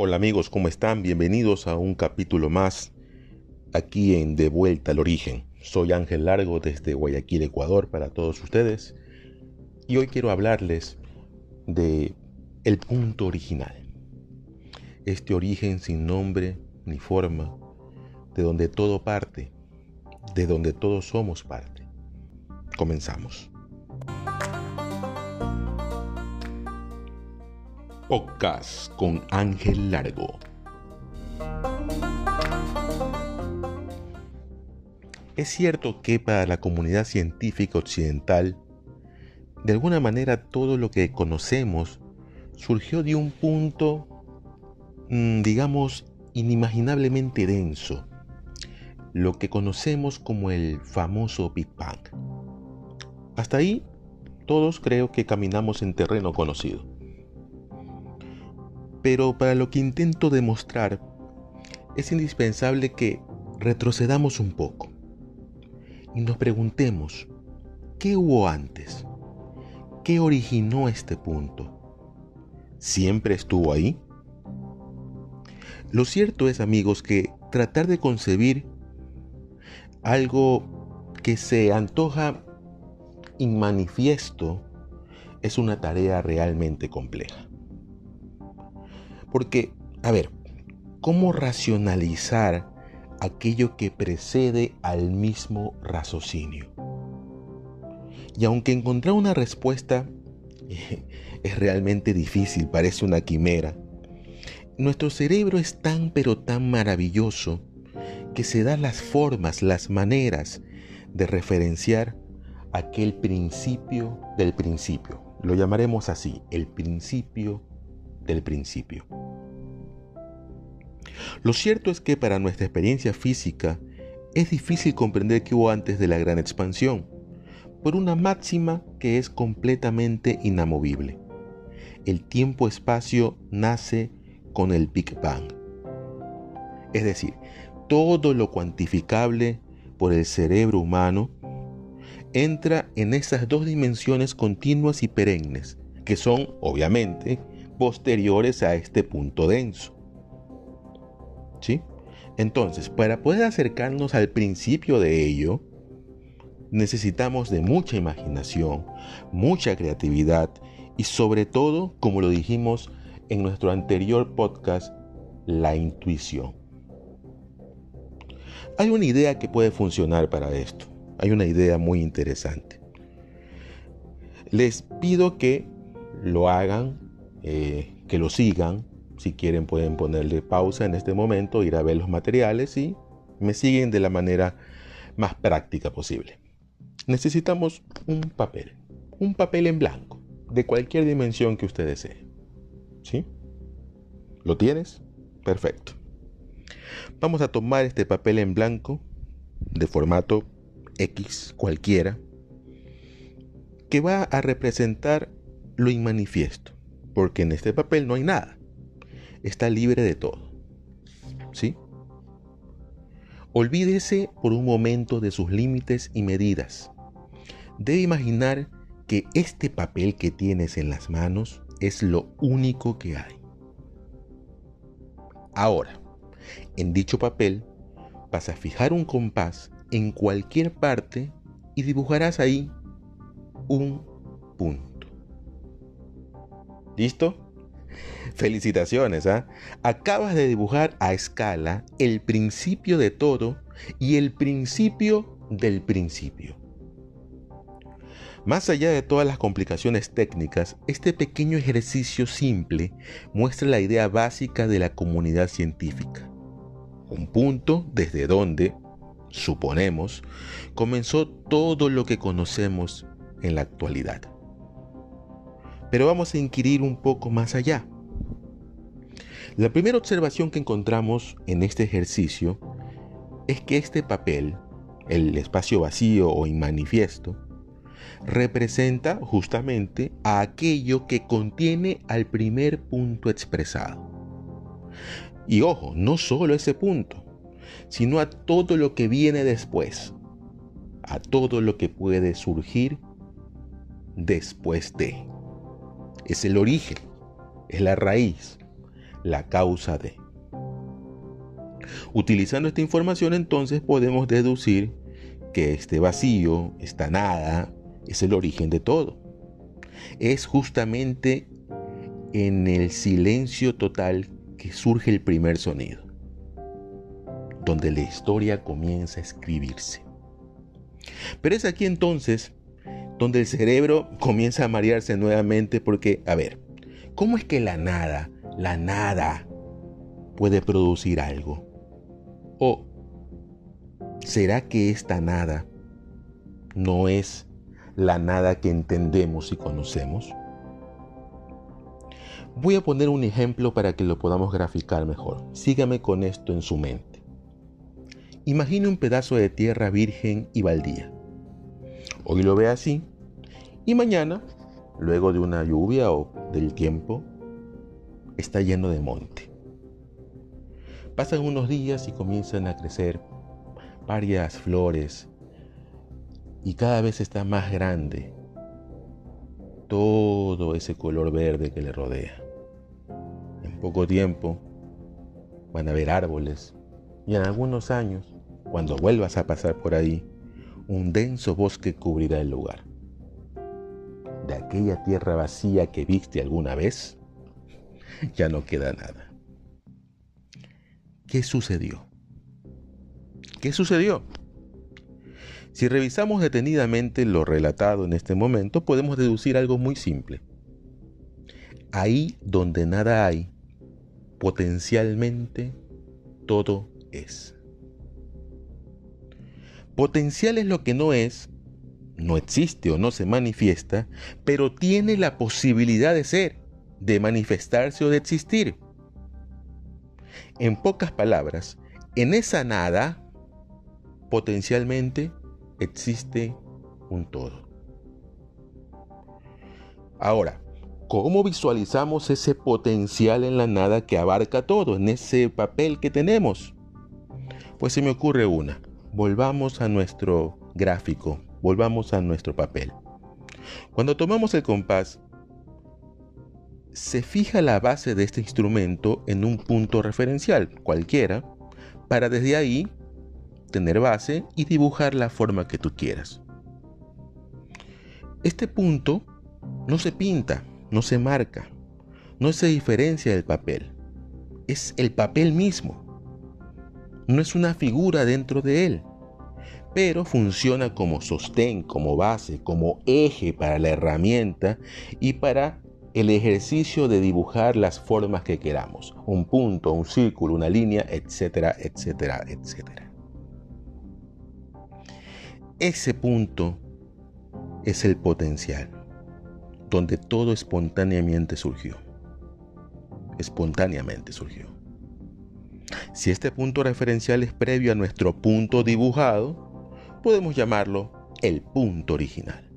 Hola amigos, ¿cómo están? Bienvenidos a un capítulo más aquí en De Vuelta al Origen. Soy Ángel Largo desde Guayaquil, Ecuador, para todos ustedes. Y hoy quiero hablarles de el punto original. Este origen sin nombre ni forma, de donde todo parte, de donde todos somos parte. Comenzamos. Podcast con Ángel Largo. Es cierto que para la comunidad científica occidental, de alguna manera todo lo que conocemos surgió de un punto, mm, digamos, inimaginablemente denso, lo que conocemos como el famoso Big Bang. Hasta ahí, todos creo que caminamos en terreno conocido. Pero para lo que intento demostrar, es indispensable que retrocedamos un poco y nos preguntemos, ¿qué hubo antes? ¿Qué originó este punto? ¿Siempre estuvo ahí? Lo cierto es, amigos, que tratar de concebir algo que se antoja inmanifiesto es una tarea realmente compleja. Porque, a ver, ¿cómo racionalizar aquello que precede al mismo raciocinio? Y aunque encontrar una respuesta es realmente difícil, parece una quimera, nuestro cerebro es tan pero tan maravilloso que se da las formas, las maneras de referenciar aquel principio del principio. Lo llamaremos así, el principio del principio. Lo cierto es que para nuestra experiencia física es difícil comprender qué hubo antes de la gran expansión, por una máxima que es completamente inamovible. El tiempo-espacio nace con el Big Bang. Es decir, todo lo cuantificable por el cerebro humano entra en esas dos dimensiones continuas y perennes, que son, obviamente, posteriores a este punto denso. ¿Sí? Entonces, para poder acercarnos al principio de ello, necesitamos de mucha imaginación, mucha creatividad y sobre todo, como lo dijimos en nuestro anterior podcast, la intuición. Hay una idea que puede funcionar para esto. Hay una idea muy interesante. Les pido que lo hagan eh, que lo sigan. Si quieren pueden ponerle pausa en este momento, ir a ver los materiales y me siguen de la manera más práctica posible. Necesitamos un papel, un papel en blanco, de cualquier dimensión que usted desee. ¿Sí? ¿Lo tienes? Perfecto. Vamos a tomar este papel en blanco de formato X cualquiera que va a representar lo inmanifiesto porque en este papel no hay nada. Está libre de todo. ¿Sí? Olvídese por un momento de sus límites y medidas. Debe imaginar que este papel que tienes en las manos es lo único que hay. Ahora, en dicho papel vas a fijar un compás en cualquier parte y dibujarás ahí un punto. ¿Listo? Felicitaciones, ¿ah? Acabas de dibujar a escala el principio de todo y el principio del principio. Más allá de todas las complicaciones técnicas, este pequeño ejercicio simple muestra la idea básica de la comunidad científica. Un punto desde donde, suponemos, comenzó todo lo que conocemos en la actualidad. Pero vamos a inquirir un poco más allá. La primera observación que encontramos en este ejercicio es que este papel, el espacio vacío o inmanifiesto, representa justamente a aquello que contiene al primer punto expresado. Y ojo, no solo ese punto, sino a todo lo que viene después, a todo lo que puede surgir después de es el origen, es la raíz, la causa de. Utilizando esta información entonces podemos deducir que este vacío, esta nada, es el origen de todo. Es justamente en el silencio total que surge el primer sonido, donde la historia comienza a escribirse. Pero es aquí entonces donde el cerebro comienza a marearse nuevamente porque, a ver, ¿cómo es que la nada, la nada, puede producir algo? ¿O será que esta nada no es la nada que entendemos y conocemos? Voy a poner un ejemplo para que lo podamos graficar mejor. Sígame con esto en su mente. Imagine un pedazo de tierra virgen y baldía. Hoy lo ve así. Y mañana, luego de una lluvia o del tiempo, está lleno de monte. Pasan unos días y comienzan a crecer varias flores. Y cada vez está más grande todo ese color verde que le rodea. Poco tiempo van a haber árboles. Y en algunos años, cuando vuelvas a pasar por ahí, un denso bosque cubrirá el lugar. De aquella tierra vacía que viste alguna vez, ya no queda nada. ¿Qué sucedió? ¿Qué sucedió? Si revisamos detenidamente lo relatado en este momento, podemos deducir algo muy simple. Ahí donde nada hay, potencialmente todo es. Potencial es lo que no es, no existe o no se manifiesta, pero tiene la posibilidad de ser, de manifestarse o de existir. En pocas palabras, en esa nada, potencialmente existe un todo. Ahora, ¿Cómo visualizamos ese potencial en la nada que abarca todo, en ese papel que tenemos? Pues se me ocurre una. Volvamos a nuestro gráfico, volvamos a nuestro papel. Cuando tomamos el compás, se fija la base de este instrumento en un punto referencial, cualquiera, para desde ahí tener base y dibujar la forma que tú quieras. Este punto no se pinta, no se marca, no se diferencia del papel. Es el papel mismo. No es una figura dentro de él, pero funciona como sostén, como base, como eje para la herramienta y para el ejercicio de dibujar las formas que queramos. Un punto, un círculo, una línea, etcétera, etcétera, etcétera. Ese punto es el potencial donde todo espontáneamente surgió. Espontáneamente surgió. Si este punto referencial es previo a nuestro punto dibujado, podemos llamarlo el punto original.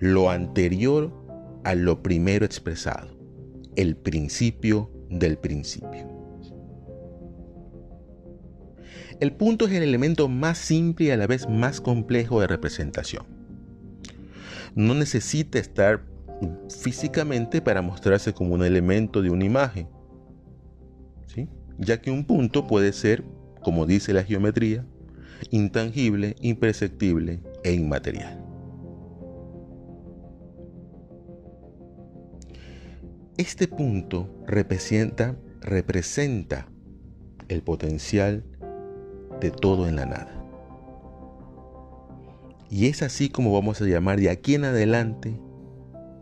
Lo anterior a lo primero expresado. El principio del principio. El punto es el elemento más simple y a la vez más complejo de representación no necesita estar físicamente para mostrarse como un elemento de una imagen. Ya que un punto puede ser, como dice la geometría, intangible, imperceptible e inmaterial. Este punto representa, representa el potencial de todo en la nada. Y es así como vamos a llamar de aquí en adelante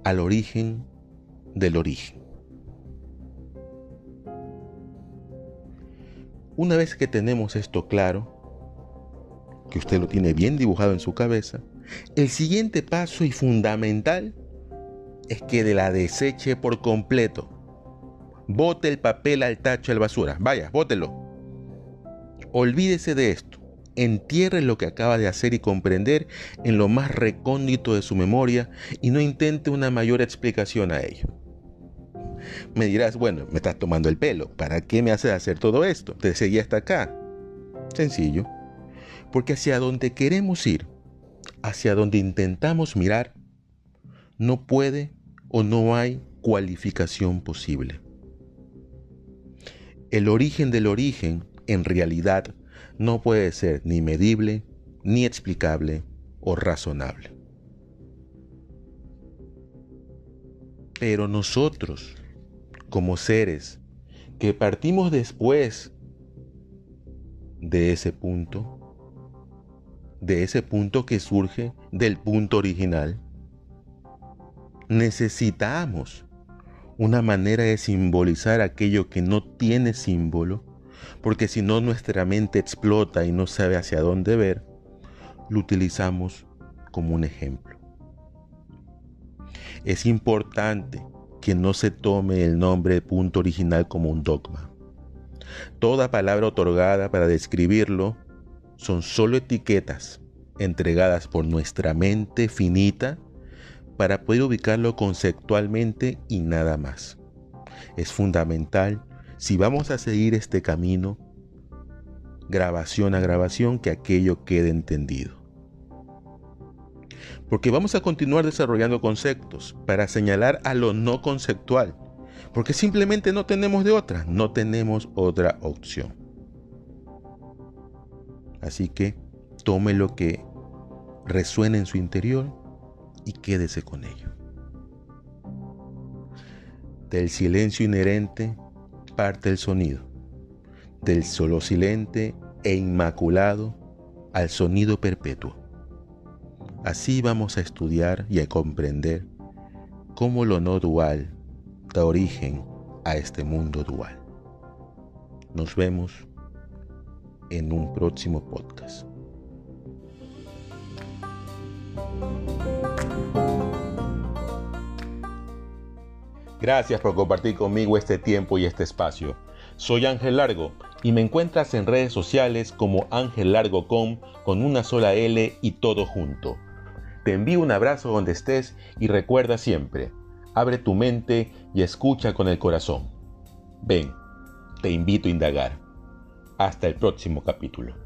al origen del origen. Una vez que tenemos esto claro, que usted lo tiene bien dibujado en su cabeza, el siguiente paso y fundamental es que de la deseche por completo. Bote el papel al tacho de basura. Vaya, bótelo. Olvídese de esto entierre lo que acaba de hacer y comprender en lo más recóndito de su memoria y no intente una mayor explicación a ello. Me dirás, bueno, me estás tomando el pelo, ¿para qué me haces hacer todo esto? Te seguí hasta acá. Sencillo, porque hacia donde queremos ir, hacia donde intentamos mirar, no puede o no hay cualificación posible. el origen del origen, en realidad, no puede ser ni medible, ni explicable o razonable. Pero nosotros, como seres que partimos después de ese punto, de ese punto que surge del punto original, necesitamos una manera de simbolizar aquello que no tiene símbolo, porque si no nuestra mente explota y no sabe hacia dónde ver, lo utilizamos como un ejemplo. Es importante que no se tome el nombre punto original como un dogma. Toda palabra otorgada para describirlo son solo etiquetas entregadas por nuestra mente finita para poder ubicarlo conceptualmente y nada más. Es fundamental, si vamos a seguir este camino, grabación a grabación, que aquello quede entendido. Porque vamos a continuar desarrollando conceptos para señalar a lo no conceptual. Porque simplemente no tenemos de otra, no tenemos otra opción. Así que tome lo que resuene en su interior y quédese con ello. Del silencio inherente parte el sonido, del solo silente e inmaculado al sonido perpetuo. Así vamos a estudiar y a comprender cómo lo no dual da origen a este mundo dual. Nos vemos en un próximo podcast. Gracias por compartir conmigo este tiempo y este espacio. Soy Ángel Largo y me encuentras en redes sociales como Ángel Largo con una sola L y todo junto. Te envío un abrazo donde estés y recuerda siempre, abre tu mente y escucha con el corazón. Ven, te invito a indagar. Hasta el próximo capítulo.